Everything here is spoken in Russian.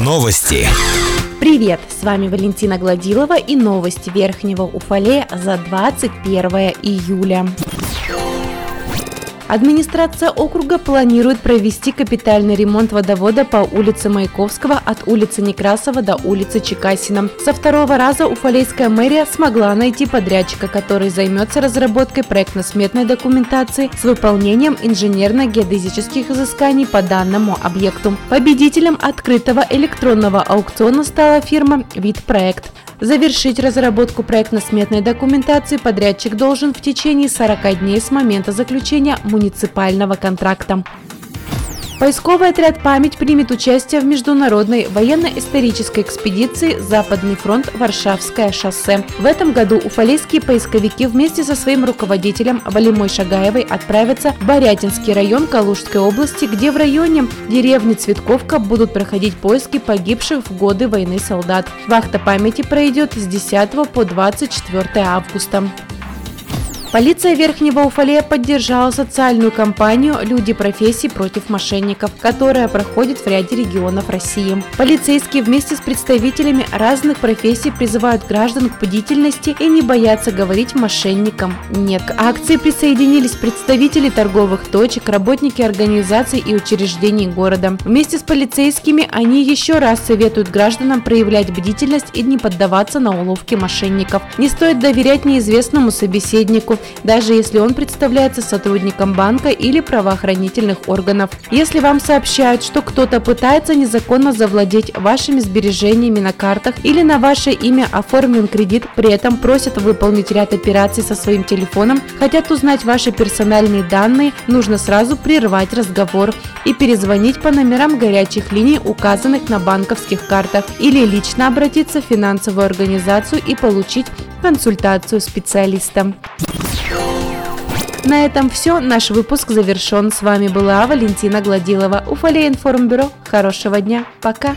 Новости. Привет, с вами Валентина Гладилова и новости Верхнего Уфале за 21 июля. Администрация округа планирует провести капитальный ремонт водовода по улице Маяковского от улицы Некрасова до улицы Чекасина. Со второго раза Уфалейская мэрия смогла найти подрядчика, который займется разработкой проектно-сметной документации с выполнением инженерно-геодезических изысканий по данному объекту. Победителем открытого электронного аукциона стала фирма «Вид Проект». Завершить разработку проектно-сметной документации подрядчик должен в течение 40 дней с момента заключения муниципального контракта. Поисковый отряд «Память» примет участие в международной военно-исторической экспедиции «Западный фронт. Варшавское шоссе». В этом году уфалейские поисковики вместе со своим руководителем Валимой Шагаевой отправятся в Борятинский район Калужской области, где в районе деревни Цветковка будут проходить поиски погибших в годы войны солдат. Вахта памяти пройдет с 10 по 24 августа. Полиция Верхнего Уфалея поддержала социальную кампанию «Люди профессий против мошенников», которая проходит в ряде регионов России. Полицейские вместе с представителями разных профессий призывают граждан к бдительности и не бояться говорить мошенникам «нет». К акции присоединились представители торговых точек, работники организаций и учреждений города. Вместе с полицейскими они еще раз советуют гражданам проявлять бдительность и не поддаваться на уловки мошенников. Не стоит доверять неизвестному собеседнику, даже если он представляется сотрудником банка или правоохранительных органов. Если вам сообщают, что кто-то пытается незаконно завладеть вашими сбережениями на картах или на ваше имя оформлен кредит, при этом просят выполнить ряд операций со своим телефоном, хотят узнать ваши персональные данные, нужно сразу прервать разговор и перезвонить по номерам горячих линий, указанных на банковских картах, или лично обратиться в финансовую организацию и получить консультацию специалиста. На этом все. Наш выпуск завершен. С вами была Валентина Гладилова. Уфалей информбюро. Хорошего дня. Пока.